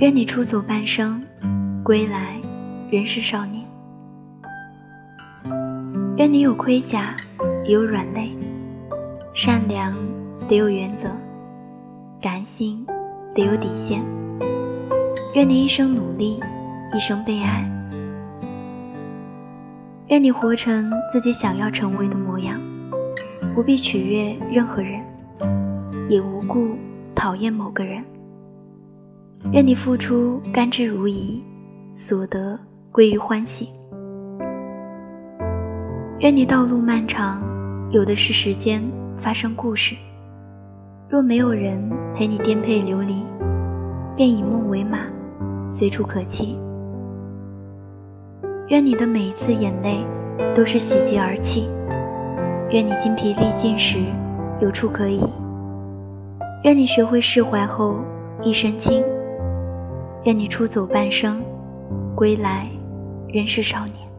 愿你出走半生，归来仍是少年。愿你有盔甲，也有软肋；善良得有原则，感性得有底线。愿你一生努力，一生被爱。愿你活成自己想要成为的模样，不必取悦任何人，也无故讨厌某个人。愿你付出甘之如饴，所得归于欢喜。愿你道路漫长，有的是时间发生故事。若没有人陪你颠沛流离，便以梦为马，随处可栖。愿你的每一次眼泪都是喜极而泣，愿你精疲力尽时有处可倚，愿你学会释怀后一身轻，愿你出走半生，归来仍是少年。